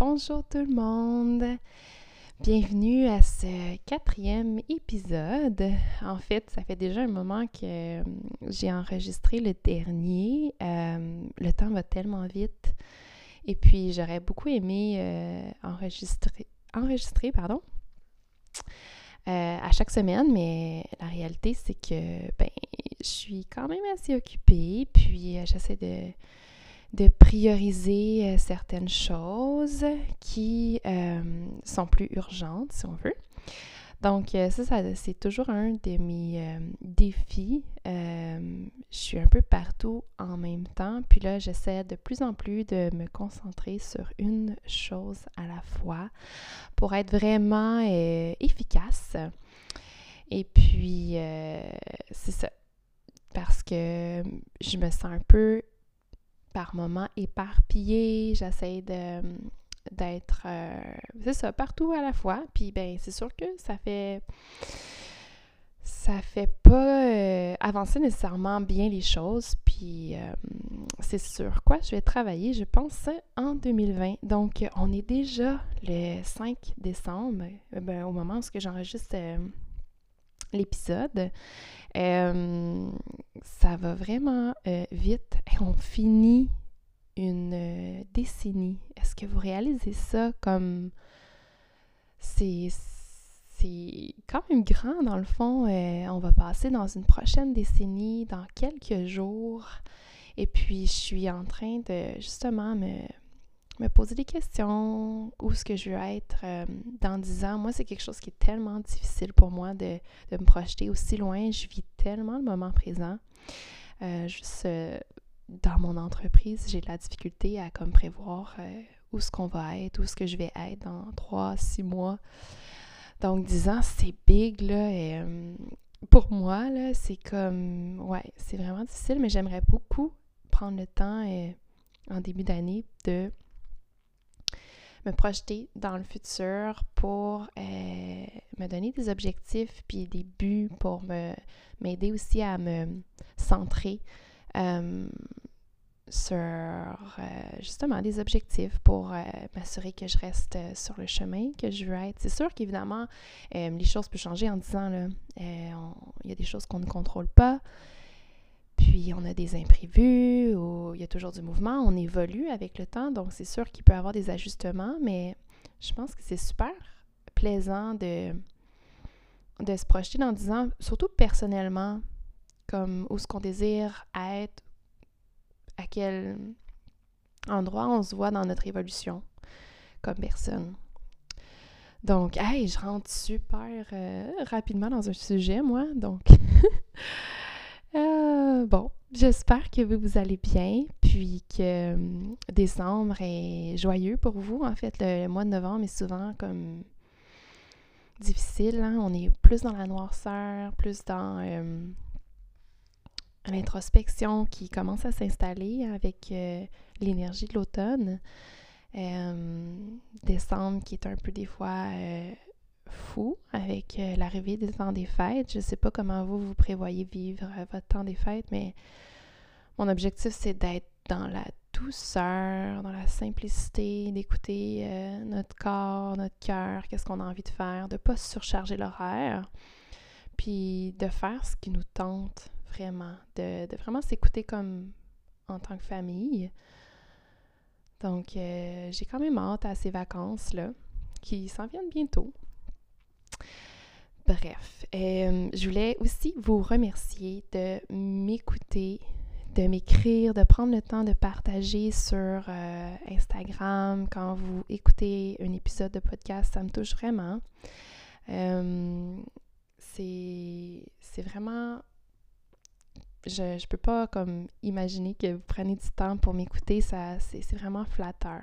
Bonjour tout le monde! Bienvenue à ce quatrième épisode. En fait, ça fait déjà un moment que euh, j'ai enregistré le dernier. Euh, le temps va tellement vite. Et puis, j'aurais beaucoup aimé euh, enregistrer, enregistrer à chaque semaine, mais la réalité, c'est que ben, je suis quand même assez occupée. Puis, j'essaie de de prioriser euh, certaines choses qui euh, sont plus urgentes, si on veut. Donc, euh, ça, ça c'est toujours un de mes défis. je suis un peu partout en même temps, puis là, j'essaie de plus en plus de me concentrer sur une chose à la fois pour être vraiment efficace. Et puis, c'est ça. Parce que je me sens un peu par moments éparpillée. J'essaie de d'être euh, c'est ça partout à la fois puis ben c'est sûr que ça fait ça fait pas euh, avancer nécessairement bien les choses puis euh, c'est sur quoi je vais travailler je pense en 2020 donc on est déjà le 5 décembre ben, au moment où j'enregistre l'épisode euh, ça va vraiment euh, vite et on finit une euh, décennie. Est-ce que vous réalisez ça comme c'est c'est quand même grand dans le fond. on va passer dans une prochaine décennie, dans quelques jours. Et puis, je suis en train de justement me me poser des questions, où est-ce que je veux être euh, dans 10 ans. Moi, c'est quelque chose qui est tellement difficile pour moi de, me projeter aussi loin. Je vis tellement le moment présent. Euh, juste euh, dans mon entreprise, j'ai de la difficulté à comme prévoir où est-ce qu'on va être, où est-ce que je vais être dans 3, 6 mois. Donc 10 ans, c'est big, là. Pour moi, là, c'est comme... Ouais, c'est vraiment difficile, mais j'aimerais beaucoup prendre le temps en début d'année de me projeter dans le futur pour euh, me donner des objectifs puis des buts pour me m'aider aussi à me centrer euh, sur euh, justement des objectifs pour m'assurer que je reste sur le chemin que je veux être. C'est sûr qu'évidemment, les choses peuvent changer en disant là, il y a des choses qu'on ne contrôle pas. Puis on a des imprévus, ou il y a toujours du mouvement, on évolue avec le temps, donc c'est sûr qu'il peut y avoir des ajustements, mais je pense que c'est super plaisant de, se projeter dans 10 ans, surtout personnellement, comme où ce qu'on désire être, à quel endroit on se voit dans notre évolution comme personne. Donc, hey, je rentre super euh, rapidement dans un sujet, moi, donc Euh, bon, j'espère que vous, allez bien, puis que hum, décembre est joyeux pour vous. En fait, le, mois de novembre est souvent comme difficile. Hein. On est plus dans la noirceur, plus dans hum, l'introspection qui commence à s'installer avec euh, l'énergie de l'automne. Décembre qui est un peu des fois euh, fou avec euh, l'arrivée des temps des fêtes. Je ne sais pas comment vous, vous prévoyez vivre euh, votre temps des fêtes, mais mon objectif, c'est d'être dans la douceur, dans la simplicité, d'écouter euh, notre corps, notre cœur, qu'est-ce qu'on a envie de faire, de ne pas surcharger l'horaire, puis de faire ce qui nous tente vraiment, de, vraiment s'écouter comme en tant que famille. Donc, j'ai quand même hâte à ces vacances-là qui s'en viennent bientôt. Bref, je voulais aussi vous remercier de m'écouter, de m'écrire, de prendre le temps de partager sur Instagram quand vous écoutez un épisode de podcast. Ça me touche vraiment. c'est vraiment je ne peux pas comme imaginer que vous prenez du temps pour m'écouter, ça c'est vraiment flatteur.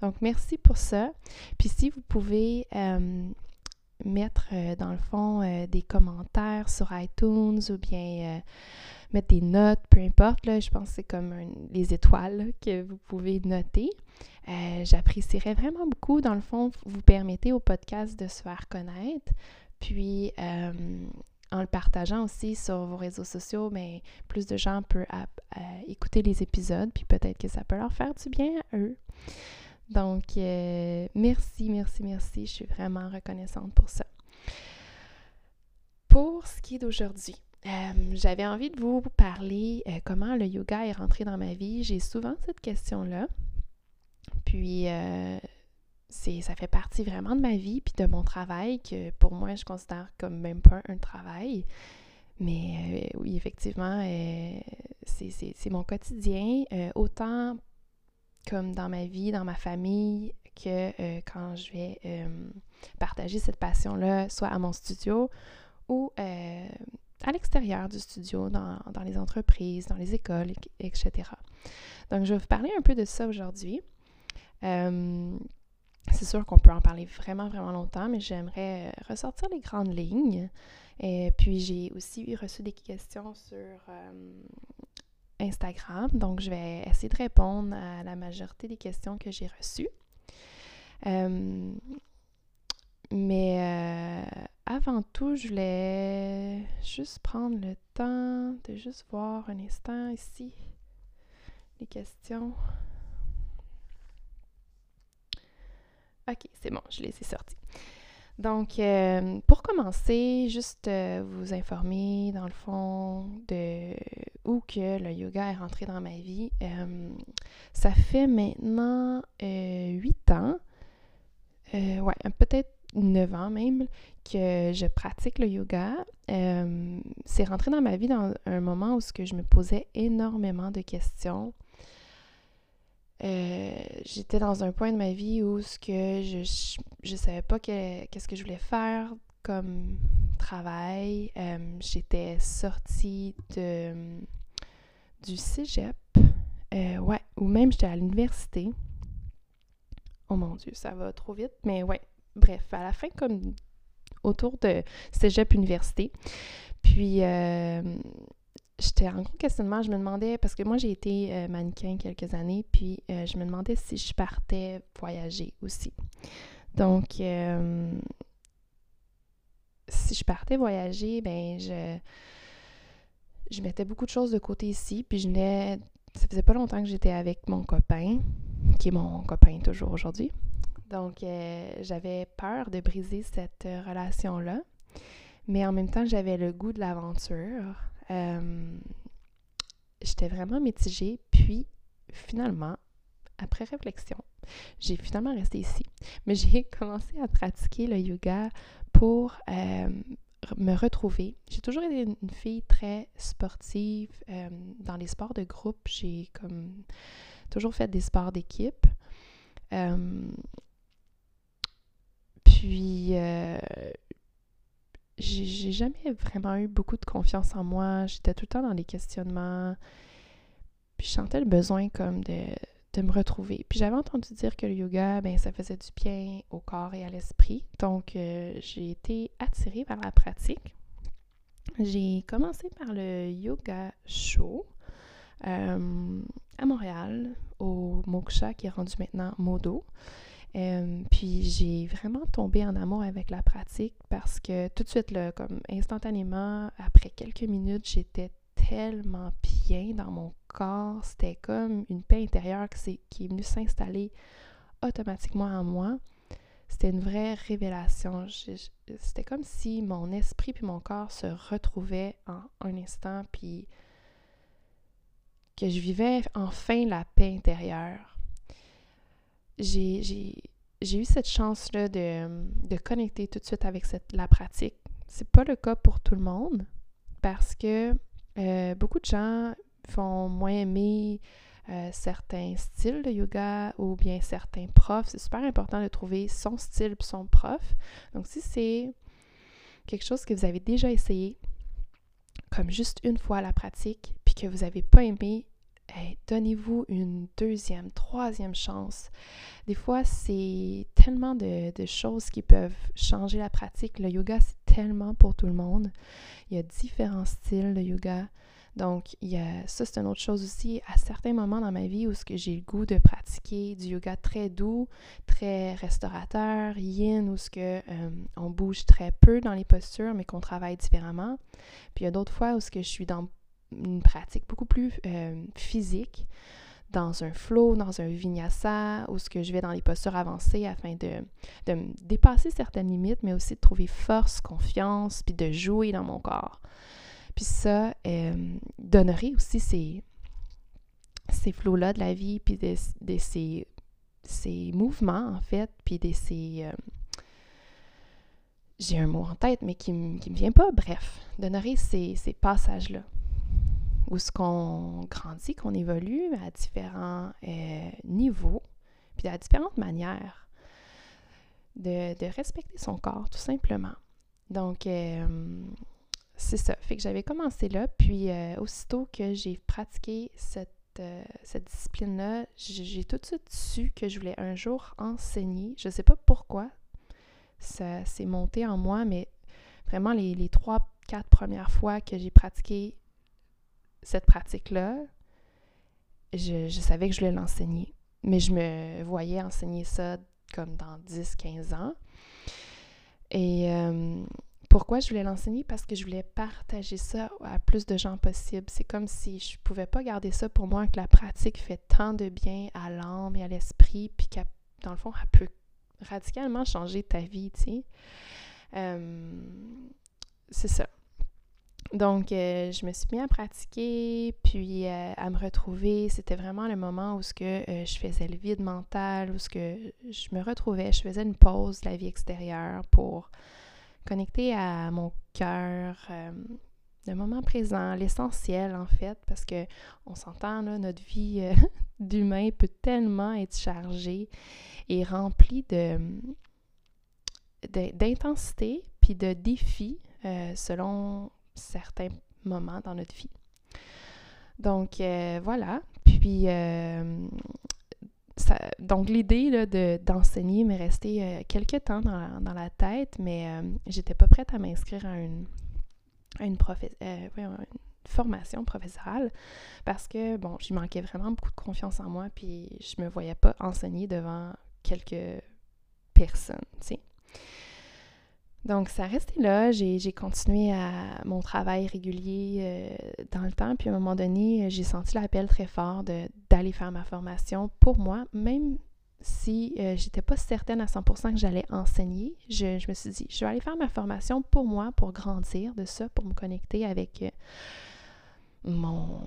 Donc merci pour ça. Puis si vous pouvez euh, mettre euh, dans le fond euh, des commentaires sur iTunes ou bien mettre des notes, peu importe, là, je pense que c'est comme les étoiles que vous pouvez noter. J'apprécierais vraiment beaucoup. Dans le fond, vous permettez au podcast de se faire connaître. Puis en le partageant aussi sur vos réseaux sociaux, mais plus de gens peuvent écouter les épisodes, puis peut-être que ça peut leur faire du bien à eux. Donc, euh, merci, merci, merci. Je suis vraiment reconnaissante pour ça. Pour ce qui est d'aujourd'hui, euh, j'avais envie de vous parler euh, comment le yoga est rentré dans ma vie. J'ai souvent cette question-là. Puis, ça fait partie vraiment de ma vie puis de mon travail que pour moi je considère comme même pas un travail. Mais oui, effectivement, c'est mon quotidien, autant comme dans ma vie, dans ma famille, que quand je vais partager cette passion-là, soit à mon studio ou à l'extérieur du studio, dans, dans, les entreprises, dans les écoles, etc. Donc, je vais vous parler un peu de ça aujourd'hui. C'est sûr qu'on peut en parler vraiment, vraiment longtemps, mais j'aimerais euh, ressortir les grandes lignes. Et puis, j'ai aussi reçu des questions sur euh, Instagram, donc je vais essayer de répondre à la majorité des questions que j'ai reçues. Euh, mais avant tout, je voulais juste prendre le temps de juste voir un instant ici les questions. OK, c'est bon, je les ai sortis. Donc, euh, pour commencer, juste euh, vous informer, dans le fond, de où que le yoga est rentré dans ma vie. Euh, ça fait maintenant huit ans, ouais, peut-être neuf ans même, que je pratique le yoga. c'est rentré dans ma vie dans un moment où ce que je me posais énormément de questions euh, j'étais dans un point de ma vie où ce que je, je, savais pas qu'est-ce que je voulais faire comme travail. Euh, j'étais sortie de, du cégep, euh, ouais, ou même j'étais à l'université. Oh mon Dieu, ça va trop vite, mais ouais, bref, à la fin, comme autour de cégep université. Puis, j'étais en gros questionnement. Je me demandais, parce que moi j'ai été euh, mannequin quelques années, puis euh, je me demandais si je partais voyager aussi. Donc, euh, si je partais voyager, ben je, je mettais beaucoup de choses de côté ici, puis je venais. Ça faisait pas longtemps que j'étais avec mon copain, qui est mon copain toujours aujourd'hui. Donc, j'avais peur de briser cette relation-là. Mais en même temps, j'avais le goût de l'aventure. Euh, j'étais vraiment mitigée. Puis, finalement, après réflexion, j'ai finalement resté ici. Mais j'ai commencé à pratiquer le yoga pour euh, me retrouver. J'ai toujours été une fille très sportive. Euh, dans les sports de groupe, j'ai comme toujours fait des sports d'équipe. puis, j'ai jamais vraiment eu beaucoup de confiance en moi. J'étais tout le temps dans les questionnements. Puis je sentais le besoin comme de, de me retrouver. Puis j'avais entendu dire que le yoga, ben ça faisait du bien au corps et à l'esprit. Donc euh, j'ai été attirée par la pratique. J'ai commencé par le yoga show euh, à Montréal, au Moksha qui est rendu maintenant Modo. Euh, puis j'ai vraiment tombé en amour avec la pratique parce que tout de suite, là, comme instantanément, après quelques minutes, j'étais tellement bien dans mon corps. C'était comme une paix intérieure qui, qui est venue s'installer automatiquement en moi. C'était une vraie révélation. C'était comme si mon esprit puis mon corps se retrouvaient en un instant, puis que je vivais enfin la paix intérieure j'ai eu cette chance-là de, de, connecter tout de suite avec cette, la pratique. c'est pas le cas pour tout le monde parce que euh, beaucoup de gens vont moins aimer euh, certains styles de yoga ou bien certains profs. C'est super important de trouver son style et son prof. Donc, si c'est quelque chose que vous avez déjà essayé, comme juste une fois la pratique, puis que vous n'avez pas aimé, donnez-vous une deuxième, troisième chance. Des fois, c'est tellement de, choses qui peuvent changer la pratique. Le yoga, c'est tellement pour tout le monde. Il y a différents styles de yoga. Donc, il y a, ça, c'est une autre chose aussi. À certains moments dans ma vie où j'ai le goût de pratiquer du yoga très doux, très restaurateur, yin, où ce que, euh, on bouge très peu dans les postures, mais qu'on travaille différemment. Puis il y a d'autres fois où ce que je suis dans une pratique beaucoup plus euh, physique, dans un flow, dans un vinyasa, où ce que je vais dans les postures avancées afin de, de dépasser certaines limites, mais aussi de trouver force, confiance, puis de jouer dans mon corps. Puis ça euh, donnerait aussi ces, ces flots-là de la vie, puis de, ces, ces, mouvements, en fait, puis de ces... Euh, j'ai un mot en tête, mais qui ne me vient pas. Bref, donnerait ces, ces passages-là où ce qu'on grandit, qu'on évolue à différents euh, niveaux, puis à différentes manières de, respecter son corps, tout simplement. Donc, c'est ça. Fait que j'avais commencé là, puis euh, aussitôt que j'ai pratiqué cette, euh, discipline-là, j'ai tout de suite su que je voulais un jour enseigner. Je ne sais pas pourquoi ça s'est monté en moi, mais vraiment les trois, quatre premières fois que j'ai pratiqué cette pratique-là, je, savais que je voulais l'enseigner. Mais je me voyais enseigner ça comme dans 10-15 ans. Et euh, pourquoi je voulais l'enseigner? Parce que je voulais partager ça à plus de gens possible. C'est comme si je ne pouvais pas garder ça pour moi, que la pratique fait tant de bien à l'âme et à l'esprit, puis qu'à dans le fond, elle peut radicalement changer ta vie, tu sais. Euh, c'est ça. Donc, euh, je me suis mis à pratiquer, puis euh, à me retrouver. C'était vraiment le moment où ce que je faisais le vide mental, où ce que je me retrouvais, je faisais une pause de la vie extérieure pour connecter à mon cœur, euh, le moment présent, l'essentiel en fait, parce que on s'entend là, notre vie euh, d'humain peut tellement être chargée et remplie d'intensité puis de défis euh, selon certains moments dans notre vie. Donc voilà. Puis donc, l'idée d'enseigner m'est restée euh, quelques temps dans, la tête, mais euh, j'étais pas prête à m'inscrire à une, euh, une, formation professorale parce que, bon, j'y manquais vraiment beaucoup de confiance en moi, puis je me voyais pas enseigner devant quelques personnes, tu sais. Donc, ça restait là. J'ai continué à mon travail régulier euh, dans le temps. Puis, à un moment donné, j'ai senti l'appel très fort d'aller faire ma formation pour moi, même si euh, j'étais pas certaine à 100% que j'allais enseigner. Je, me suis dit, je vais aller faire ma formation pour moi, pour grandir de ça, pour me connecter avec euh, mon,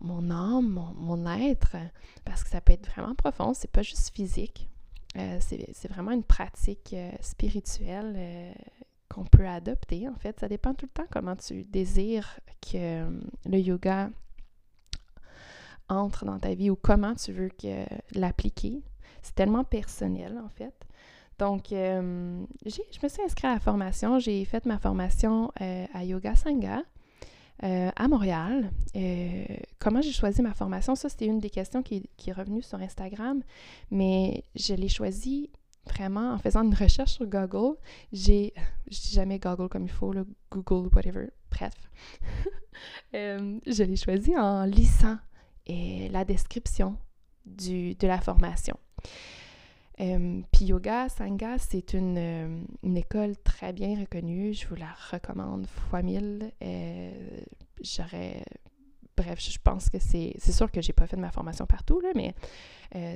mon, âme, mon, mon, être, parce que ça peut être vraiment profond. C'est pas juste physique. Euh, c'est vraiment une pratique euh, spirituelle euh, qu'on peut adopter, en fait. Ça dépend tout le temps comment tu désires que le yoga entre dans ta vie ou comment tu veux l'appliquer. C'est tellement personnel, en fait. Donc, je me suis inscrite à la formation. J'ai fait ma formation à Yoga Sangha. Euh, à Montréal. Euh, comment j'ai choisi ma formation? Ça, c'était une des questions qui, est revenue sur Instagram, mais je l'ai choisi vraiment en faisant une recherche sur Google. J'ai, je dis jamais Google comme il faut, le Google, whatever, bref. Euh, je l'ai choisi en lisant la description de la formation. Euh, puis Yoga Sangha, c'est une, euh, une, école très bien reconnue. Je vous la recommande fois mille. Euh, j'aurais. Bref, je pense que c'est. C'est sûr que j'ai pas fait de ma formation partout, là, mais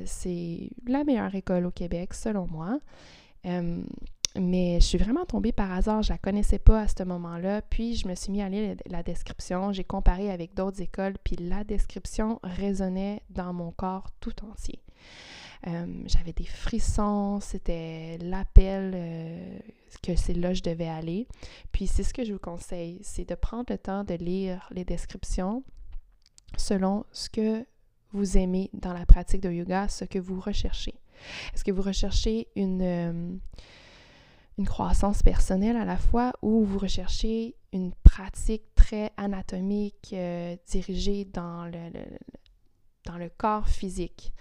c'est la meilleure école au Québec, selon moi. mais je suis vraiment tombée par hasard, je la connaissais pas à ce moment-là, puis je me suis mis à lire la description, j'ai comparé avec d'autres écoles, puis la description résonnait dans mon corps tout entier. Euh, j'avais des frissons, c'était l'appel euh, que c'est là que je devais aller. Puis c'est ce que je vous conseille, c'est de prendre le temps de lire les descriptions selon ce que vous aimez dans la pratique de yoga, ce que vous recherchez. Est-ce que vous recherchez une, euh, une croissance personnelle à la fois ou vous recherchez une pratique très anatomique dirigée dans le, dans le corps physique?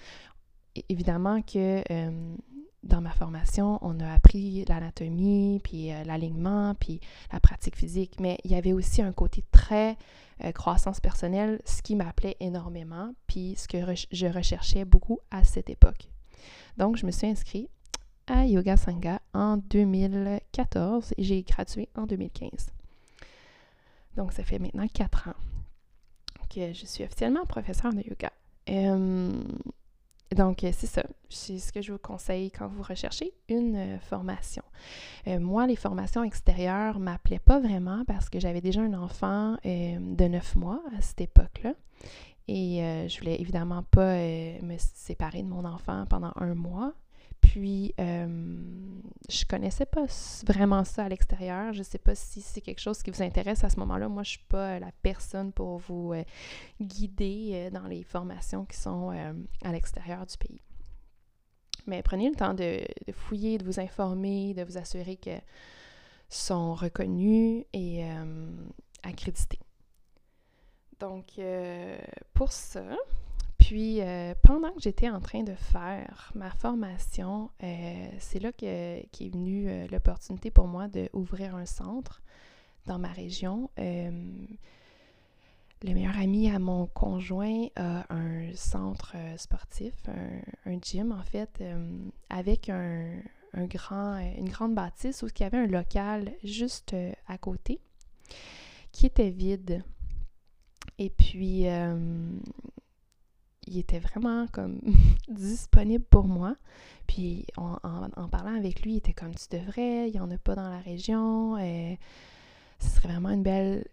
Évidemment que euh, dans ma formation, on a appris l'anatomie, puis euh, l'alignement, puis la pratique physique, mais il y avait aussi un côté très euh, croissance personnelle, ce qui m'appelait énormément, puis ce que je recherchais beaucoup à cette époque. Donc, je me suis inscrite à Yoga Sangha en 2014 et j'ai gradué en 2015. Donc, ça fait maintenant quatre ans que je suis officiellement professeur de yoga. Donc, euh, c'est ça. C'est ce que je vous conseille quand vous recherchez une euh, formation. Euh, moi, les formations extérieures ne m'appelaient pas vraiment parce que j'avais déjà un enfant de neuf mois à cette époque-là. Et je voulais évidemment pas me séparer de mon enfant pendant un mois. Puis, euh, je connaissais pas vraiment ça à l'extérieur. Je sais pas si c'est quelque chose qui vous intéresse à ce moment-là. Moi, je suis pas la personne pour vous euh, guider euh, dans les formations qui sont euh, à l'extérieur du pays. Mais prenez le temps de, de, fouiller, de vous informer, de vous assurer que sont reconnus et accrédités. Donc, pour ça, puis, euh, pendant que j'étais en train de faire ma formation, euh, c'est là que, qu'est venue euh, l'opportunité pour moi d'ouvrir un centre dans ma région. le meilleur ami à mon conjoint a un centre sportif, un, gym en fait, avec un, grand, une grande bâtisse où il y avait un local juste à côté qui était vide. Et puis, il était vraiment comme disponible pour moi. Puis en, parlant avec lui, il était comme tu devrais, il n'y en a pas dans la région. Et ce serait vraiment une belle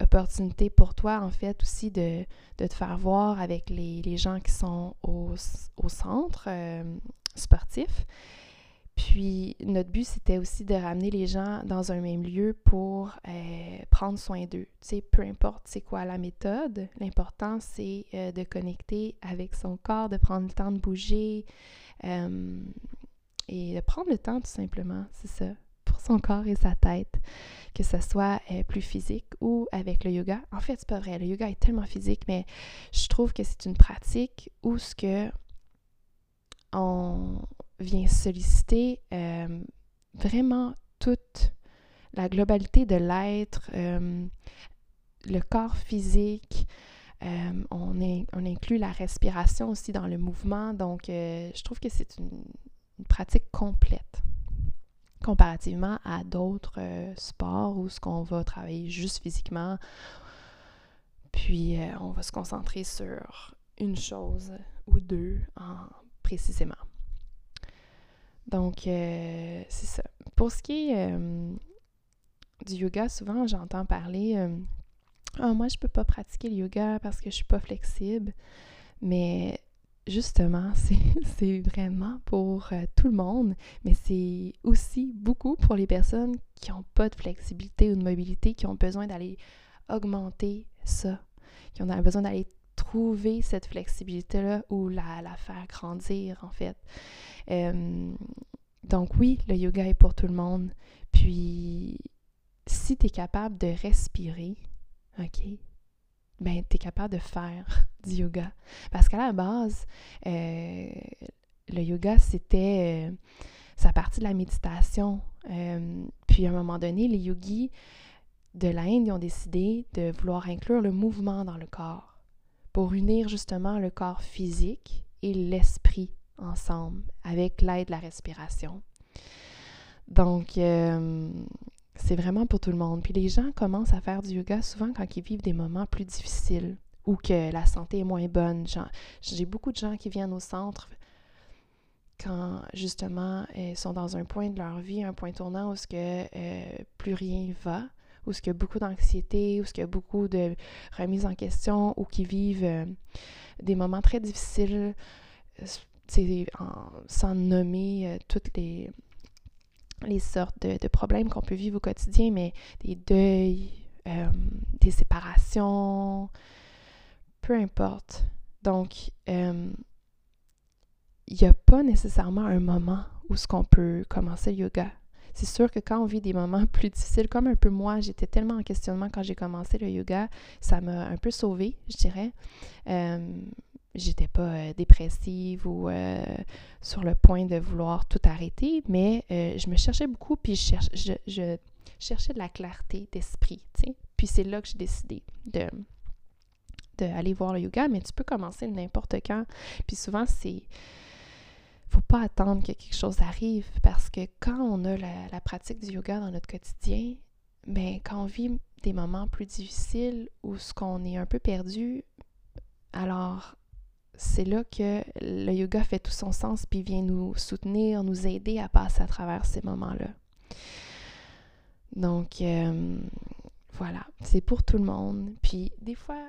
opportunité pour toi, en fait, aussi de, te faire voir avec les, gens qui sont au, centre euh, sportif. Puis notre but, c'était aussi de ramener les gens dans un même lieu pour euh, prendre soin d'eux. Tu sais, peu importe c'est quoi la méthode, l'important c'est euh, de connecter avec son corps, de prendre le temps de bouger euh, et de prendre le temps tout simplement, c'est ça, pour son corps et sa tête, que ce soit plus physique ou avec le yoga. En fait, c'est pas vrai, le yoga est tellement physique, mais je trouve que c'est une pratique où ce que on vient solliciter euh, vraiment toute la globalité de l'être, euh, le corps physique. Euh, on, inclut la respiration aussi dans le mouvement. Donc, je trouve que c'est une, pratique complète comparativement à d'autres sports où ce qu'on va travailler juste physiquement. Puis, on va se concentrer sur une chose ou deux en, précisément. Donc, euh, c'est ça. Pour ce qui est euh, du yoga, souvent j'entends parler euh, Ah, moi, je peux pas pratiquer le yoga parce que je suis pas flexible. Mais justement, c'est vraiment pour tout le monde, mais c'est aussi beaucoup pour les personnes qui n'ont pas de flexibilité ou de mobilité, qui ont besoin d'aller augmenter ça, qui ont besoin d'aller trouver cette flexibilité-là ou la, faire grandir, en fait. Euh, donc oui, le yoga est pour tout le monde. Puis, si tu es capable de respirer, OK, ben tu es capable de faire du yoga. Parce qu'à la base, euh, le yoga, c'était euh, sa partie de la méditation. puis à un moment donné, les yogis de l'Inde ont décidé de vouloir inclure le mouvement dans le corps pour unir justement le corps physique et l'esprit ensemble avec l'aide de la respiration. Donc, euh, c'est vraiment pour tout le monde. Puis les gens commencent à faire du yoga souvent quand ils vivent des moments plus difficiles ou que la santé est moins bonne. J'ai beaucoup de gens qui viennent au centre quand justement ils sont dans un point de leur vie, un point tournant où ce que euh, plus rien va, où ce qu'il y a beaucoup d'anxiété, où ce qu'il y a beaucoup de remise en question, ou qui vivent euh, des moments très difficiles sans nommer euh, toutes les, les sortes de, problèmes qu'on peut vivre au quotidien, mais des deuils, euh, des séparations, peu importe. Donc, il n'y a pas nécessairement un moment où ce qu'on peut commencer le yoga. C'est sûr que quand on vit des moments plus difficiles, comme un peu moi, j'étais tellement en questionnement quand j'ai commencé le yoga, ça m'a un peu sauvée, je dirais. Euh, j'étais pas euh, dépressive ou euh, sur le point de vouloir tout arrêter, mais je me cherchais beaucoup, puis je, cherchais de la clarté d'esprit. Puis c'est là que j'ai décidé de d'aller voir le yoga, mais tu peux commencer n'importe quand. Puis souvent, c'est faut pas attendre que quelque chose arrive parce que quand on a la, pratique du yoga dans notre quotidien, ben quand on vit des moments plus difficiles ou ce qu'on est un peu perdu, alors c'est là que le yoga fait tout son sens puis vient nous soutenir, nous aider à passer à travers ces moments-là. Donc euh, voilà, c'est pour tout le monde. Puis des fois,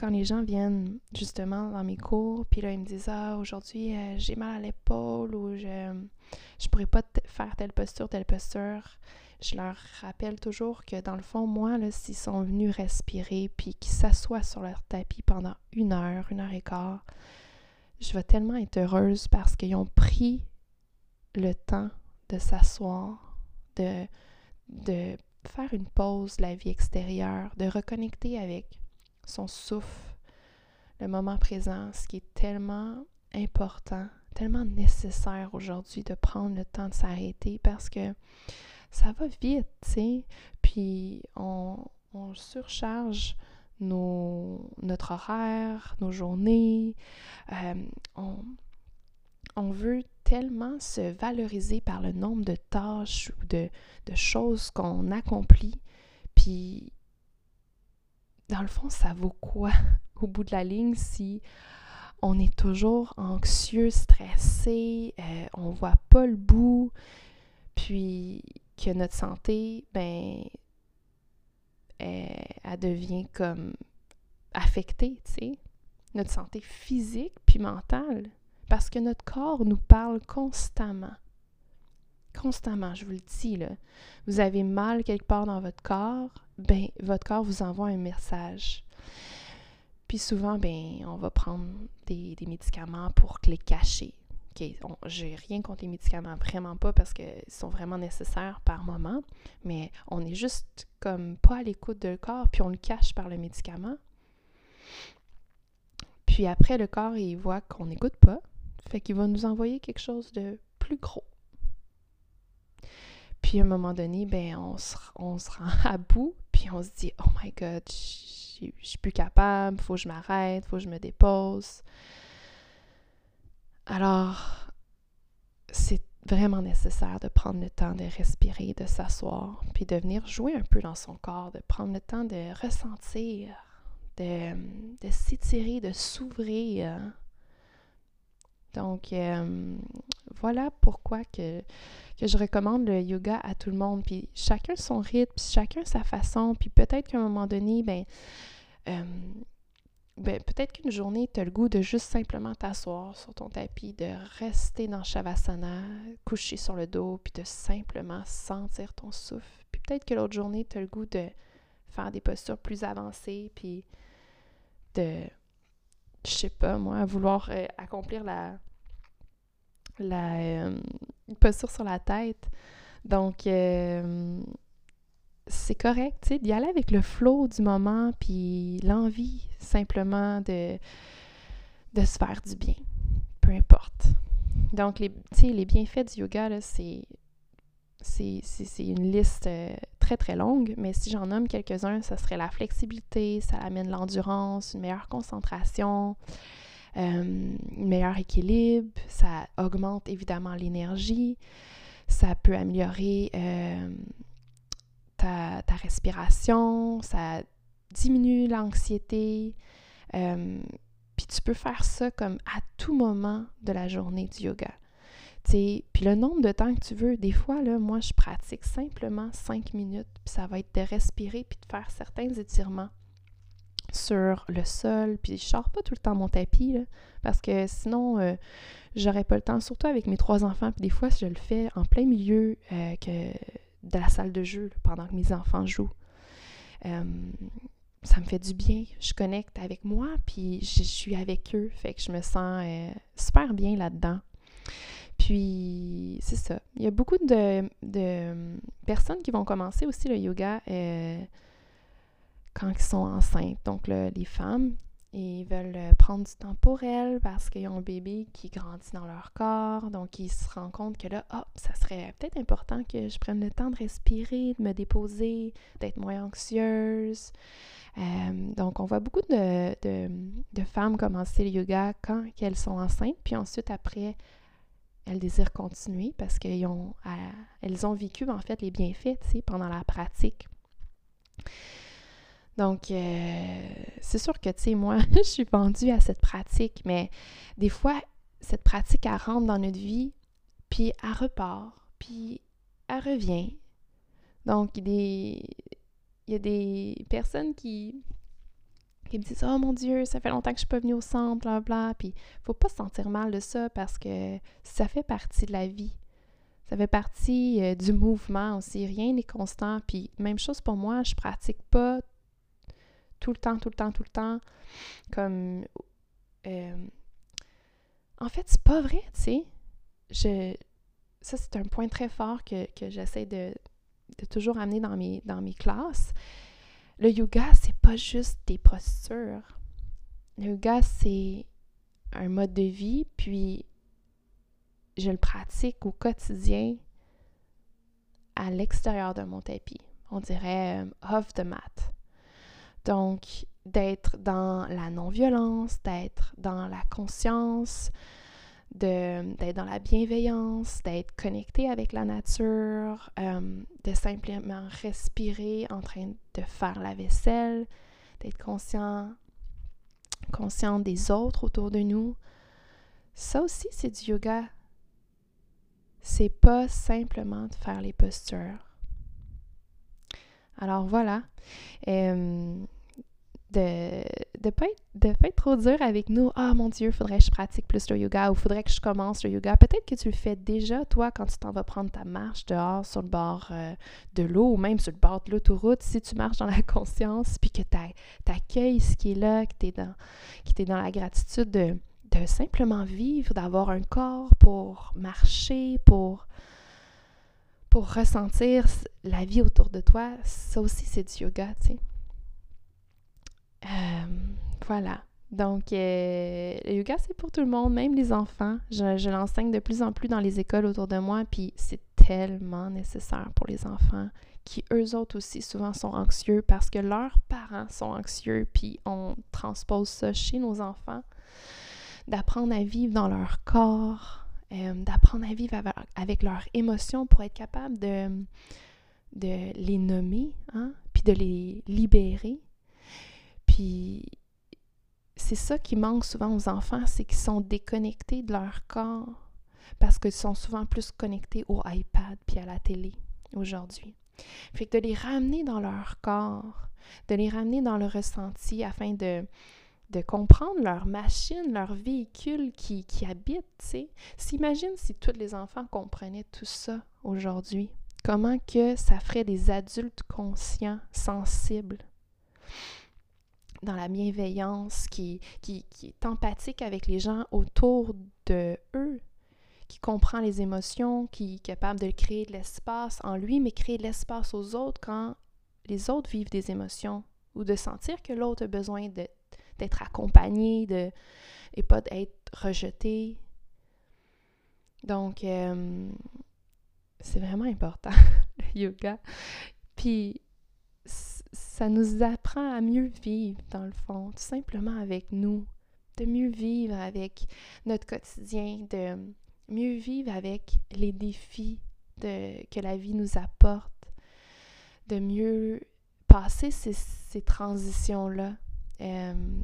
quand les gens viennent justement dans mes cours, puis là, ils me disent Ah, aujourd'hui, euh, j'ai mal à l'épaule ou je je pourrais pas faire telle posture, telle posture. Je leur rappelle toujours que dans le fond, moi, s'ils sont venus respirer puis qu'ils s'assoient sur leur tapis pendant une heure, une heure et quart, je vais tellement être heureuse parce qu'ils ont pris le temps de s'asseoir, de, de faire une pause de la vie extérieure, de reconnecter avec son souffle, le moment présent, ce qui est tellement important, tellement nécessaire aujourd'hui de prendre le temps de s'arrêter parce que ça va vite, tu sais. Puis on, surcharge nos, notre horaire, nos journées. Euh, on, on, veut tellement se valoriser par le nombre de tâches ou de, de choses qu'on accomplit. Puis dans le fond, ça vaut quoi au bout de la ligne si on est toujours anxieux, stressé, euh, on voit pas le bout, puis que notre santé, ben, elle, devient comme affectée, tu sais, notre santé physique puis mentale, parce que notre corps nous parle constamment. Constamment, je vous le dis, là. Vous avez mal quelque part dans votre corps, ben, votre corps vous envoie un message. Puis souvent, ben, on va prendre des, médicaments pour les cacher. Okay, J'ai rien contre les médicaments, vraiment pas, parce qu'ils sont vraiment nécessaires par moment, mais on est juste comme pas à l'écoute de corps, puis on le cache par le médicament. Puis après, le corps, il voit qu'on n'écoute pas, fait qu'il va nous envoyer quelque chose de plus gros. Puis à un moment donné, ben, on se, on se rend à bout, puis on se dit Oh my God, je suis plus capable, faut que je m'arrête, faut que je me dépose. Alors, c'est vraiment nécessaire de prendre le temps de respirer, de s'asseoir, puis de venir jouer un peu dans son corps, de prendre le temps de ressentir, de, s'étirer, de s'ouvrir. Donc, euh, voilà pourquoi que je recommande le yoga à tout le monde. Puis chacun son rythme, chacun sa façon. Puis peut-être qu'à un moment donné, ben, euh, ben peut-être qu'une journée, tu as le goût de juste simplement t'asseoir sur ton tapis, de rester dans Shavasana, coucher sur le dos, puis de simplement sentir ton souffle. Puis peut-être que l'autre journée, tu as le goût de faire des postures plus avancées, puis de, je sais pas moi, vouloir euh, accomplir la, la euh, posture sur la tête. Donc, euh, c'est correct, tu sais, d'y aller avec le flow du moment, puis l'envie simplement de, de se faire du bien, peu importe. Donc, les, les bienfaits du yoga, c'est, une liste euh, très, très longue, mais si j'en nomme quelques-uns, ça serait la flexibilité, ça amène l'endurance, une meilleure concentration, euh, meilleur équilibre, ça augmente évidemment l'énergie, ça peut améliorer euh, ta, respiration, ça diminue l'anxiété. Euh, puis tu peux faire ça comme à tout moment de la journée du yoga. Puis le nombre de temps que tu veux, des fois, là, moi, je pratique simplement cinq minutes, puis ça va être de respirer puis de faire certains étirements sur le sol, puis je sors pas tout le temps mon tapis, parce que sinon, euh, j'aurais pas le temps, surtout avec mes trois enfants, puis des fois, je le fais en plein milieu euh, que de la salle de jeu, pendant que mes enfants jouent. Euh, ça me fait du bien, je connecte avec moi, puis je, suis avec eux, fait que je me sens super bien là-dedans. Puis, c'est ça. Il y a beaucoup de, de, personnes qui vont commencer aussi le yoga quand ils sont enceintes. Donc, les femmes, ils veulent euh, prendre du temps pour elles parce qu'ils ont un bébé qui grandit dans leur corps. Donc, ils se rendent compte que là, oh, ça serait peut-être important que je prenne le temps de respirer, de me déposer, d'être moins anxieuse. Euh, donc, on voit beaucoup de, de, femmes commencer le yoga quand elles sont enceintes, puis ensuite, après, elles désirent continuer parce qu'elles ont, euh, elles ont vécu, en fait, les bienfaits, pendant la pratique. Donc, euh, c'est sûr que, tu sais, moi, je suis vendue à cette pratique, mais des fois, cette pratique, elle rentre dans notre vie, puis elle repart, puis elle revient. Donc, il y a des, personnes qui, me disent Oh mon Dieu, ça fait longtemps que je suis pas venue au centre, bla bla. Puis, faut pas se sentir mal de ça parce que ça fait partie de la vie. Ça fait partie euh, du mouvement aussi. Rien n'est constant. Puis, même chose pour moi, je pratique pas tout le temps, tout le temps, tout le temps. Comme. Euh, en fait, c'est pas vrai, tu sais. Je... Ça, c'est un point très fort que, j'essaie de, toujours amener dans mes, classes. Le yoga, c'est pas juste des postures. Le yoga, c'est un mode de vie, puis je le pratique au quotidien à l'extérieur de mon tapis. On dirait euh, off the mat. Donc, d'être dans la non-violence, d'être dans la conscience, d'être dans la bienveillance, d'être connecté avec la nature, euh, de simplement respirer en train de faire la vaisselle, d'être conscient, conscient des autres autour de nous. Ça aussi, c'est du yoga. C'est pas simplement de faire les postures. Alors voilà. De ne pas, pas, être trop dur avec nous. Ah mon Dieu, faudrait que je pratique plus le yoga ou faudrait que je commence le yoga. Peut-être que tu le fais déjà, toi, quand tu t'en vas prendre ta marche dehors sur le bord euh, de l'eau ou même sur le bord de l'autoroute. Si tu marches dans la conscience puis que tu accueilles ce qui est là, que tu es, dans, dans la gratitude de, de simplement vivre, d'avoir un corps pour marcher, pour pour ressentir la vie autour de toi, ça aussi c'est du yoga, tu sais. Euh, voilà. Donc, euh, le yoga, c'est pour tout le monde, même les enfants. Je, l'enseigne de plus en plus dans les écoles autour de moi, puis c'est tellement nécessaire pour les enfants qui, eux autres aussi, souvent sont anxieux parce que leurs parents sont anxieux, puis on transpose ça chez nos enfants. D'apprendre à vivre dans leur corps, euh, d'apprendre à vivre avec, leurs émotions pour être capable de, les nommer, hein, puis de les libérer. Puis c'est ça qui manque souvent aux enfants, c'est qu'ils sont déconnectés de leur corps parce qu'ils sont souvent plus connectés au iPad puis à la télé aujourd'hui. Fait que de les ramener dans leur corps, de les ramener dans le ressenti afin de de comprendre leur machine, leur véhicule qui, qui habite, tu sais. S'imagine si tous les enfants comprenaient tout ça aujourd'hui. Comment que ça ferait des adultes conscients, sensibles, dans la bienveillance, qui, qui, qui est empathique avec les gens autour de eux, qui comprend les émotions, qui est capable de créer de l'espace en lui, mais créer de l'espace aux autres quand les autres vivent des émotions ou de sentir que l'autre a besoin de d'être accompagné de, et pas d'être rejeté. Donc, euh, c'est vraiment important, le yoga. Puis, ça nous apprend à mieux vivre, dans le fond, tout simplement avec nous, de mieux vivre avec notre quotidien, de mieux vivre avec les défis de, que la vie nous apporte, de mieux passer ces, ces transitions-là euh,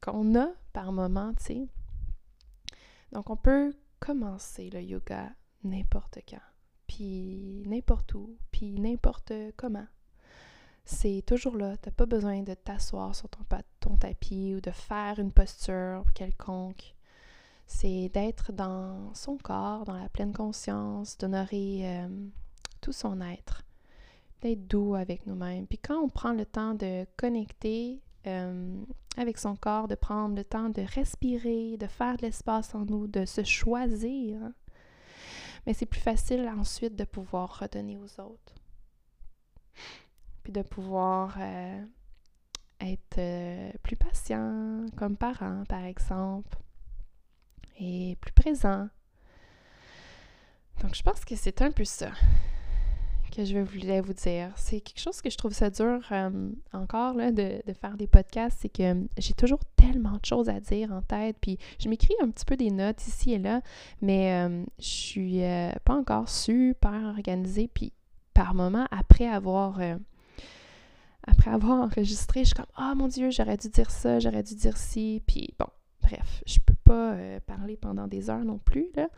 qu'on a par moment, tu sais. Donc, on peut commencer le yoga n'importe quand, puis n'importe où, puis n'importe comment. c'est toujours là. Tu n'as pas besoin de t'asseoir sur ton, ton, tapis ou de faire une posture quelconque. C'est d'être dans son corps, dans la pleine conscience, d'honorer euh, tout son être, d'être doux avec nous-mêmes. Puis quand on prend le temps de connecter euh, avec son corps, de prendre le temps de respirer, de faire de l'espace en nous, de se choisir, mais c'est plus facile ensuite de pouvoir redonner aux autres puis de pouvoir euh, être euh, plus patient comme parent, par exemple, et plus présent. Donc, je pense que c'est un peu ça que je voulais vous dire. C'est quelque chose que je trouve ça dur euh, encore là, de, faire des podcasts, c'est que j'ai toujours tellement de choses à dire en tête, puis je m'écris un petit peu des notes ici et là, mais je suis pas encore super organisée, puis par moment, après avoir après avoir enregistré, je suis comme Ah mon Dieu, j'aurais dû dire ça, j'aurais dû dire ci. Puis bon, bref, je peux pas euh, parler pendant des heures non plus, là.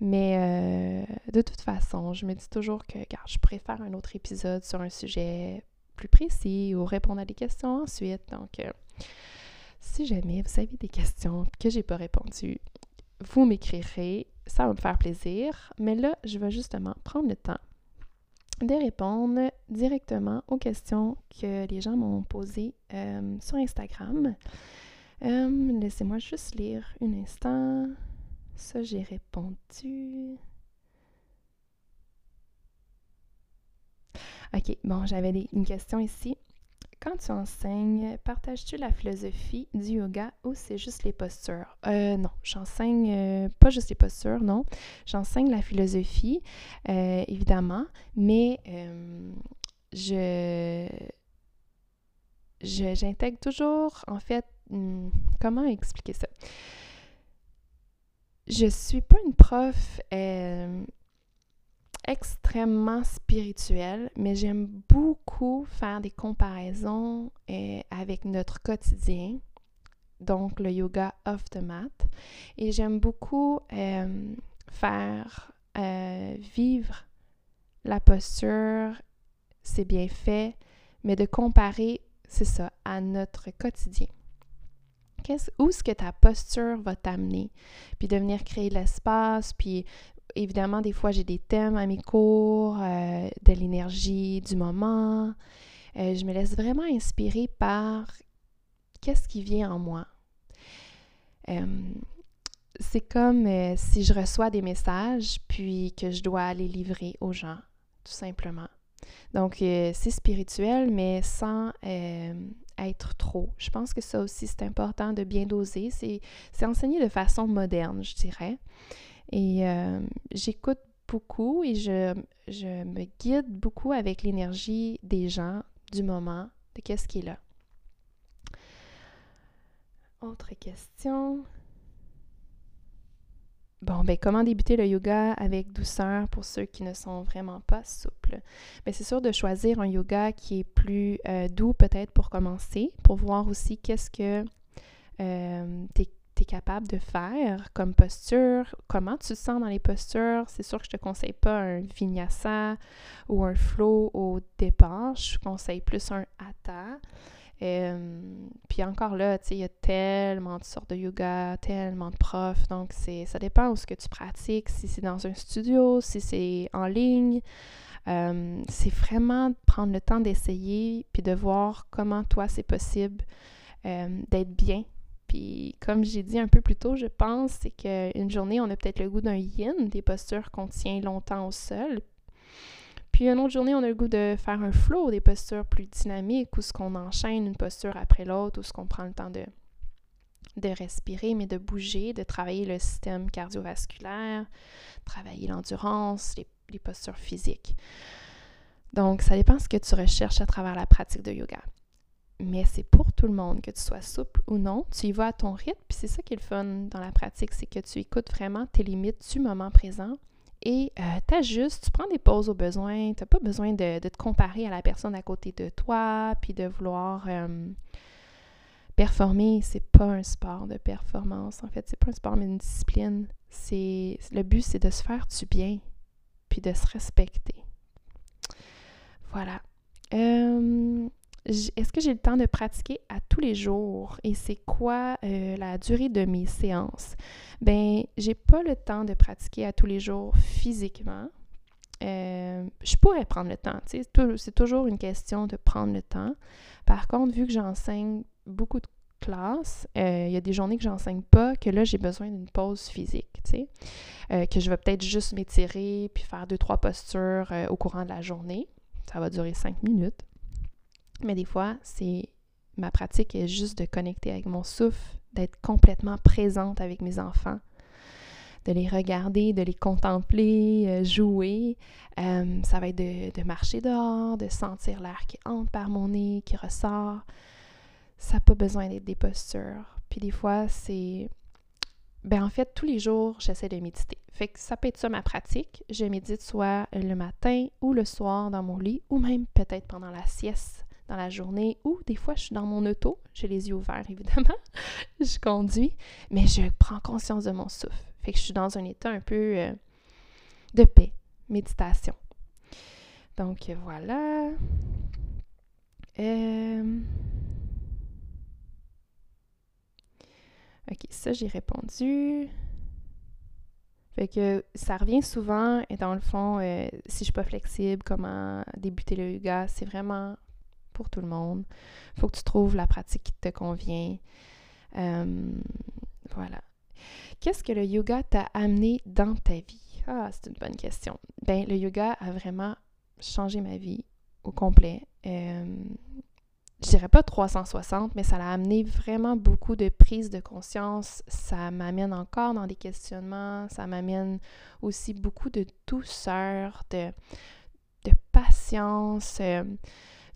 Mais euh, de toute façon, je me dis toujours que, regarde, je préfère un autre épisode sur un sujet plus précis ou répondre à des questions ensuite. Donc, euh, si jamais vous avez des questions que j'ai pas répondu, vous m'écrirez, ça va me faire plaisir. Mais là, je vais justement prendre le temps de répondre directement aux questions que les gens m'ont posées euh, sur Instagram. Laissez-moi juste lire un instant. Ça, j'ai répondu. OK, bon, j'avais une question ici. Quand tu enseignes, partages-tu la philosophie du yoga ou c'est juste les postures? Euh, non, j'enseigne euh, pas juste les postures, non. J'enseigne la philosophie, euh, évidemment, mais je j'intègre toujours, en fait, hmm, comment expliquer ça? Je suis pas une prof extrêmement spirituel, mais j'aime beaucoup faire des comparaisons euh, avec notre quotidien, donc le yoga off the mat. Et j'aime beaucoup euh, faire euh, vivre la posture, c'est bien fait, mais de comparer, c'est ça, à notre quotidien. Où est-ce que ta posture va t'amener? Puis de venir créer l'espace, puis évidemment, des fois, j'ai des thèmes à mes cours, euh, de l'énergie du moment. Euh, je me laisse vraiment inspirer par qu'est-ce qui vient en moi. Euh, c'est comme si je reçois des messages, puis que je dois les livrer aux gens, tout simplement. Donc, c'est spirituel, mais sans être trop. Je pense que ça aussi, c'est important de bien doser. C'est enseigné de façon moderne, je dirais. Et euh, j'écoute beaucoup et je, je, me guide beaucoup avec l'énergie des gens, du moment, de qu'est-ce qui est là. Autre question. Bon, ben comment débuter le yoga avec douceur pour ceux qui ne sont vraiment pas souples? Ben, c'est sûr de choisir un yoga qui est plus euh, doux peut-être pour commencer, pour voir aussi qu'est-ce que euh, tes capable de faire comme posture, comment tu te sens dans les postures? C'est sûr que je te conseille pas un vinyasa ou un flow au départ. Je conseille plus un hatha. Euh, puis encore là, tu sais, il y a tellement de sortes de yoga, tellement de profs. Donc, c'est, ça dépend où ce que tu pratiques, si c'est dans un studio, si c'est en ligne. Euh, c'est vraiment prendre le temps d'essayer puis de voir comment toi c'est possible euh, d'être bien puis comme j'ai dit un peu plus tôt, je pense, c'est qu'une journée, on a peut-être le goût d'un yin, des postures qu'on tient longtemps au sol. Puis une autre journée, on a le goût de faire un flow, des postures plus dynamiques, où ce qu'on enchaîne une posture après l'autre, où ce qu'on prend le temps de, de respirer, mais de bouger, de travailler le système cardiovasculaire, travailler l'endurance, les, les postures physiques. Donc, ça dépend ce que tu recherches à travers la pratique de yoga mais c'est pour tout le monde, que tu sois souple ou non. Tu y vas à ton rythme, puis c'est ça qui est le fun dans la pratique, c'est que tu écoutes vraiment tes limites du moment présent et euh, t'ajustes, tu prends des pauses au besoin, tu n'as pas besoin de, te comparer à la personne à côté de toi, puis de vouloir euh, performer. C'est pas un sport de performance, en fait, c'est pas un sport, mais une discipline. C'est, le but, c'est de se faire du bien, puis de se respecter. Voilà. Est-ce que j'ai le temps de pratiquer à tous les jours? Et c'est quoi la durée de mes séances? Ben, j'ai pas le temps de pratiquer à tous les jours physiquement. je pourrais prendre le temps, c'est toujours une question de prendre le temps. Par contre, vu que j'enseigne beaucoup de classe, euh, il y a des journées que j'enseigne pas, que là, j'ai besoin d'une pause physique, euh, que je vais peut-être juste m'étirer puis faire deux, trois postures euh, au courant de la journée. Ça va durer cinq minutes. Mais des fois, c'est ma pratique est juste de connecter avec mon souffle, d'être complètement présente avec mes enfants, de les regarder, de les contempler, jouer. ça va être de, de marcher dehors, de sentir l'air qui entre par mon nez, qui ressort ça n'a pas besoin d'être des postures. Puis des fois, c'est. Ben en fait, tous les jours, j'essaie de méditer. Fait que ça peut être ça ma pratique. Je médite soit le matin ou le soir dans mon lit, ou même peut-être pendant la sieste dans la journée, ou des fois, je suis dans mon auto, j'ai les yeux ouverts évidemment, je conduis, mais je prends conscience de mon souffle. Fait que je suis dans un état un peu euh, de paix, méditation. Donc voilà. Euh... OK, ça, j'ai répondu. Fait que ça revient souvent, et dans le fond, euh, si je suis pas flexible, comment débuter le yoga, c'est vraiment pour tout le monde. Il faut que tu trouves la pratique qui te convient. Euh, voilà. Qu'est-ce que le yoga t'a amené dans ta vie? Ah, c'est une bonne question. Ben, le yoga a vraiment changé ma vie au complet. Euh, je dirais pas 360, mais ça l'a amené vraiment beaucoup de prise de conscience. Ça m'amène encore dans des questionnements, ça m'amène aussi beaucoup de douceur, de, patience, euh,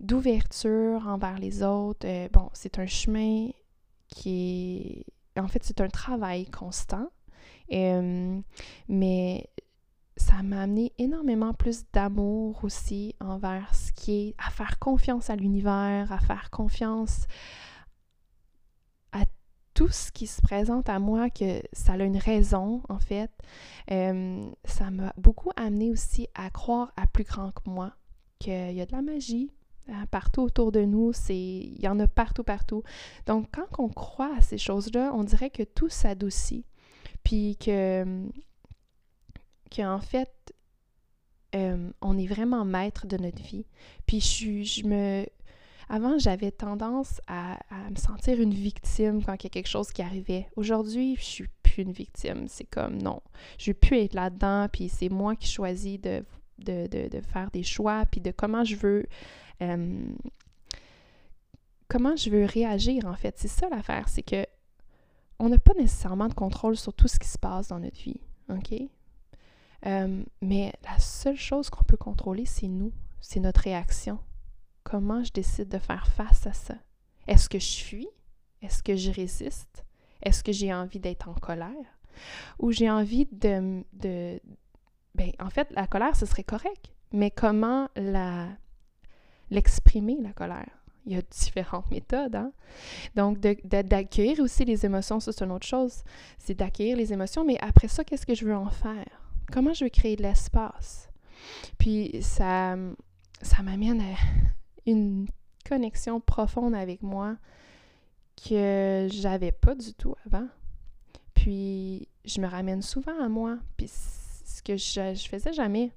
d'ouverture envers les autres. Euh, bon, c'est un chemin qui est... En fait, c'est un travail constant. Euh, mais ça m'a amené énormément plus d'amour aussi envers ce qui est à faire confiance à l'univers, à faire confiance à tout ce qui se présente à moi, que ça a une raison en fait. Euh, ça m'a beaucoup amené aussi à croire à plus grand que moi, qu'il y a de la magie, partout autour de nous, c'est il y en a partout partout. Donc quand on croit à ces choses-là, on dirait que tout s'adoucit. Puis que qu'en fait, euh, on est vraiment maître de notre vie. Puis je, je me... Avant, j'avais tendance à, me sentir une victime quand il y a quelque chose qui arrivait. Aujourd'hui, je suis plus une victime. C'est comme non, je veux plus être là-dedans. Puis c'est moi qui choisis de, de, faire des choix. Puis de comment je veux comment je veux réagir en fait? C'est ça l'affaire, c'est que on n'a pas nécessairement de contrôle sur tout ce qui se passe dans notre vie. OK? Mais la seule chose qu'on peut contrôler, c'est nous, c'est notre réaction. Comment je décide de faire face à ça? Est-ce que je fuis? Est-ce que je résiste? Est-ce que j'ai envie d'être en colère? Ou j'ai envie de, de... Ben, en fait, la colère, ce serait correct. Mais comment la l'exprimer, la colère? Il y a différentes méthodes. Hein? Donc, d'accueillir aussi les émotions, ça, c'est une autre chose. C'est d'accueillir les émotions, mais après ça, qu'est-ce que je veux en faire? Comment je veux créer de l'espace? Puis ça, ça m'amène à une connexion profonde avec moi que j'avais pas du tout avant. Puis je me ramène souvent à moi. Puis ce que je, je faisais jamais.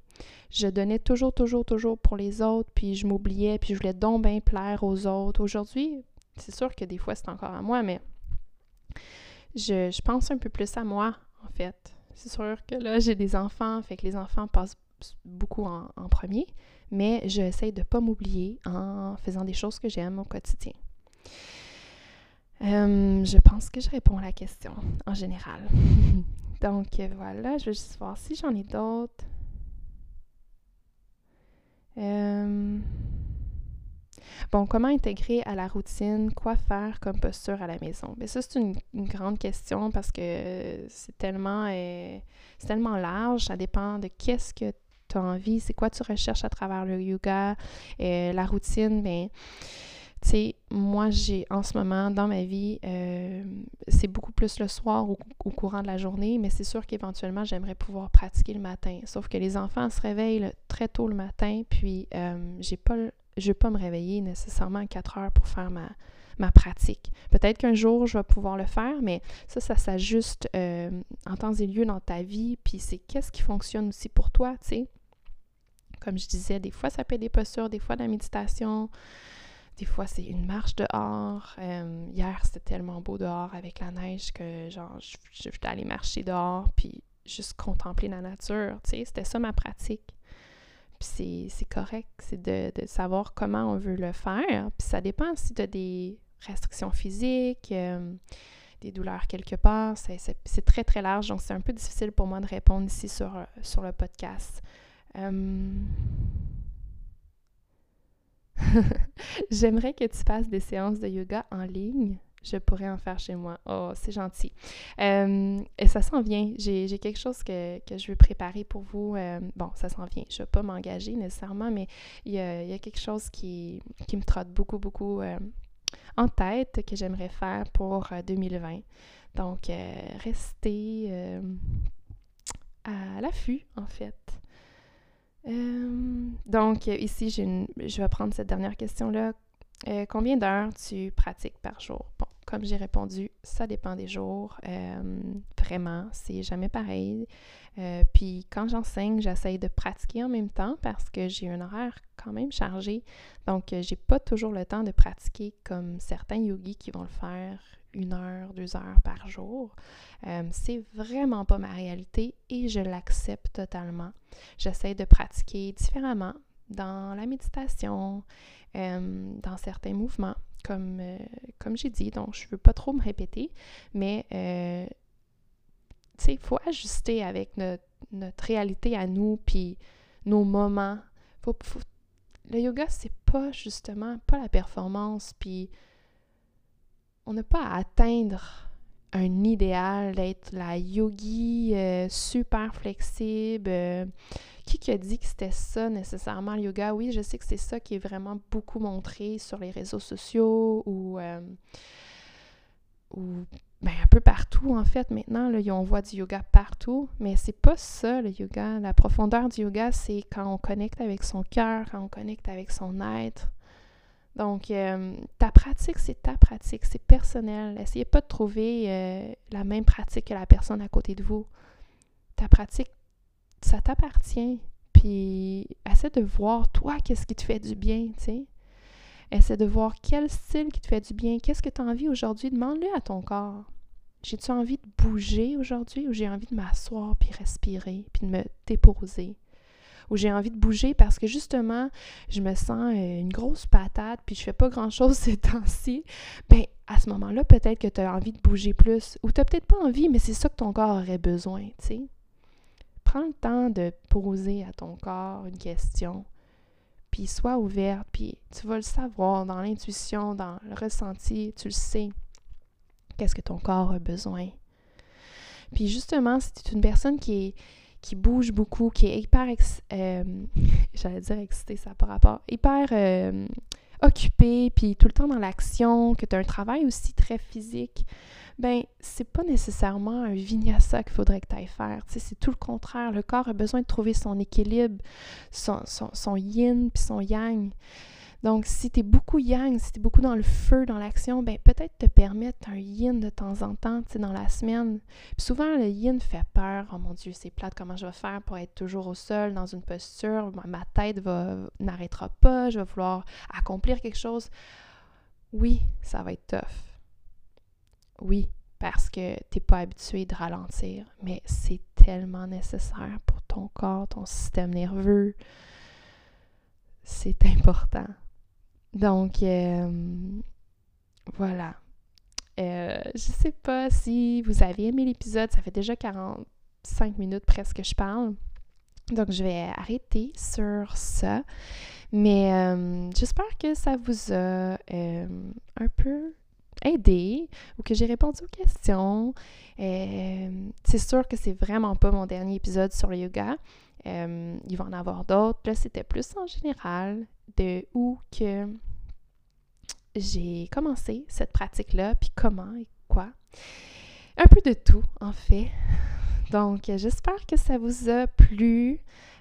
Je donnais toujours, toujours, toujours pour les autres, puis je m'oubliais, puis je voulais donc bien plaire aux autres. Aujourd'hui, c'est sûr que des fois c'est encore à moi, mais je, pense un peu plus à moi, en fait. C'est sûr que là, j'ai des enfants, fait que les enfants passent beaucoup en, premier, mais j'essaie de ne pas m'oublier en faisant des choses que j'aime au quotidien. Euh, je pense que je réponds à la question en général. Donc voilà, je vais juste voir si j'en ai d'autres. Euh, Bon, comment intégrer à la routine, quoi faire comme posture à la maison? Bien, ça, c'est une, grande question parce que c'est tellement, euh, large, ça dépend de qu'est-ce que tu as envie, c'est quoi tu recherches à travers le yoga, euh, la routine, bien, tu sais, moi, j'ai en ce moment dans ma vie, euh, c'est beaucoup plus le soir au, courant de la journée, mais c'est sûr qu'éventuellement, j'aimerais pouvoir pratiquer le matin. Sauf que les enfants se réveillent très tôt le matin, puis pas je ne vais pas me réveiller nécessairement à 4 heures pour faire ma, ma pratique. Peut-être qu'un jour, je vais pouvoir le faire, mais ça, ça s'ajuste euh, en temps et lieu dans ta vie, puis c'est qu'est-ce qui fonctionne aussi pour toi, tu sais. Comme je disais, des fois, ça peut être des postures, des fois de la méditation, des fois, c'est une marche dehors. Euh, hier, c'était tellement beau dehors avec la neige que, genre, je, je, je aller marcher dehors, puis juste contempler la nature, tu sais. C'était ça ma pratique. Puis c'est correct, c'est de, de, savoir comment on veut le faire. Puis ça dépend si tu as des restrictions physiques, euh, des douleurs quelque part. C'est très, très large, donc c'est un peu difficile pour moi de répondre ici sur, sur le podcast. Euh, j'aimerais que tu fasses des séances de yoga en ligne je pourrais en faire chez moi. Oh, c'est gentil. Euh, et ça s'en vient. J'ai quelque chose que, je veux préparer pour vous. Euh, bon, ça s'en vient. Je ne vais pas m'engager nécessairement, mais il y a, quelque chose qui, me trotte beaucoup, beaucoup euh, en tête que j'aimerais faire pour 2020. Donc, restez à l'affût, en fait. Donc, ici, je vais prendre cette dernière question-là. combien d'heures tu pratiques par jour? Bon, comme j'ai répondu, ça dépend des jours. Euh, vraiment, c'est jamais pareil. Euh, puis quand j'enseigne, j'essaye de pratiquer en même temps parce que j'ai un horaire quand même chargé. Donc, euh, j'ai pas toujours le temps de pratiquer comme certains yogis qui vont le faire une heure, deux heures par jour. c'est vraiment pas ma réalité et je l'accepte totalement. J'essaie de pratiquer différemment dans la méditation, dans certains mouvements comme, euh, comme j'ai dit, donc je ne veux pas trop me répéter, mais euh, il faut ajuster avec notre, réalité à nous, puis nos moments. le yoga, c'est pas justement, pas la performance, puis on n'a pas à atteindre un idéal d'être la yogi euh, super flexible, qui, a dit que c'était ça nécessairement le yoga? Oui, je sais que c'est ça qui est vraiment beaucoup montré sur les réseaux sociaux ou, euh, ben, un peu partout en fait. Maintenant, on voit du yoga partout, mais c'est pas ça le yoga. La profondeur du yoga, c'est quand on connecte avec son cœur, quand on connecte avec son être. Donc, euh, ta pratique, c'est ta pratique, c'est personnel. Essayez pas de trouver euh, la même pratique que la personne à côté de vous. Ta pratique, ça t'appartient. Puis essaie de voir, toi, qu'est-ce qui te fait du bien, tu sais. Essaie de voir quel style qui te fait du bien. Qu'est-ce que tu as envie aujourd'hui? Demande-le à ton corps. J'ai-tu envie de bouger aujourd'hui ou j'ai envie de m'asseoir puis respirer puis de me déposer? Ou j'ai envie de bouger parce que justement, je me sens euh, une grosse patate puis je fais pas grand-chose ces temps-ci. Ben, à ce moment-là, peut-être que tu as envie de bouger plus. Ou tu n'as peut-être pas envie, mais c'est ça que ton corps aurait besoin, tu sais prends le temps de poser à ton corps une question, puis sois ouverte, puis tu vas le savoir dans l'intuition, dans le ressenti, tu le sais, qu'est-ce que ton corps a besoin. Puis justement, si tu es une personne qui est qui bouge beaucoup, qui est hyper, euh, j'allais dire excitée, ça pas rapport, hyper euh, occupée, puis tout le temps dans l'action, que tu as un travail aussi très physique, ben c'est pas nécessairement un vinyasa qu'il faudrait que tu ailles faire. C'est tout le contraire. Le corps a besoin de trouver son équilibre, son, son, yin puis son yang. Donc, si tu es beaucoup yang, si tu es beaucoup dans le feu, dans l'action, ben peut-être te permettre un yin de temps en temps, tu sais, dans la semaine. Puis souvent, le yin fait peur. Oh mon Dieu, c'est plate, comment je vais faire pour être toujours au sol, dans une posture? Ma tête n'arrêtera pas, je vais vouloir accomplir quelque chose. Oui, ça va être tough. Oui, parce que tu n'es pas habitué de ralentir, mais c'est tellement nécessaire pour ton corps, ton système nerveux. C'est important. Donc, euh, voilà. Euh, je sais pas si vous avez aimé l'épisode, ça fait déjà 45 minutes presque que je parle. Donc, je vais arrêter sur ça. Mais euh, j'espère que ça vous a un peu aidé ou que j'ai répondu aux questions. Euh, c'est sûr que c'est vraiment pas mon dernier épisode sur le yoga. Euh, il va en avoir d'autres. Là, c'était plus en général de où que j'ai commencé cette pratique-là, puis comment et quoi. Un peu de tout, en fait. Donc, j'espère que ça vous a plu.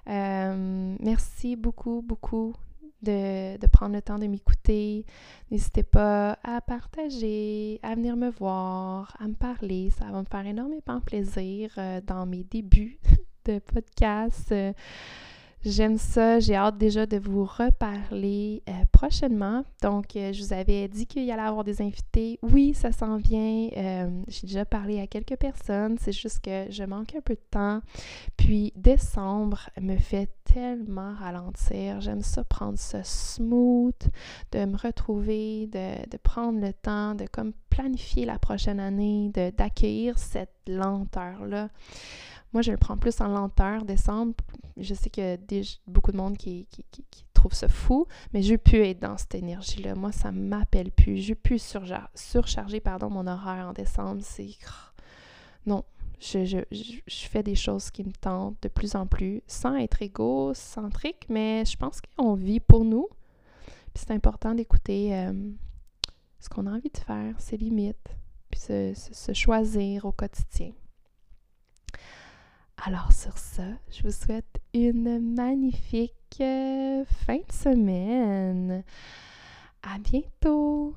Euh, merci beaucoup, beaucoup de, prendre le temps de m'écouter. N'hésitez pas à partager, à venir me voir, à me parler. Ça va me faire énormément plaisir euh, dans mes débuts de podcast. J'aime ça. J'ai hâte déjà de vous reparler euh, prochainement. Donc, euh, je vous avais dit qu'il y allait avoir des invités. Oui, ça s'en vient. Euh, j'ai déjà parlé à quelques personnes. C'est juste que je manque un peu de temps. Puis, décembre me fait tellement ralentir. J'aime ça prendre ce smooth, de me retrouver, de, de, prendre le temps, de comme planifier la prochaine année, d'accueillir cette lenteur-là. Moi, je le prends plus en lenteur, décembre. Je sais a beaucoup de monde qui, trouve ça fou, mais je plus être dans cette énergie-là. Moi, ça m'appelle plus. Je veux plus surcharger pardon, mon horaire en décembre. C'est... Non, je, fais des choses qui me tentent de plus en plus, sans être égocentrique, mais je pense qu'on vit pour nous. Puis c'est important d'écouter euh, ce qu'on a envie de faire, ses limites, puis se choisir au quotidien. Alors sur ça, je vous souhaite une magnifique euh, fin de semaine. À bientôt!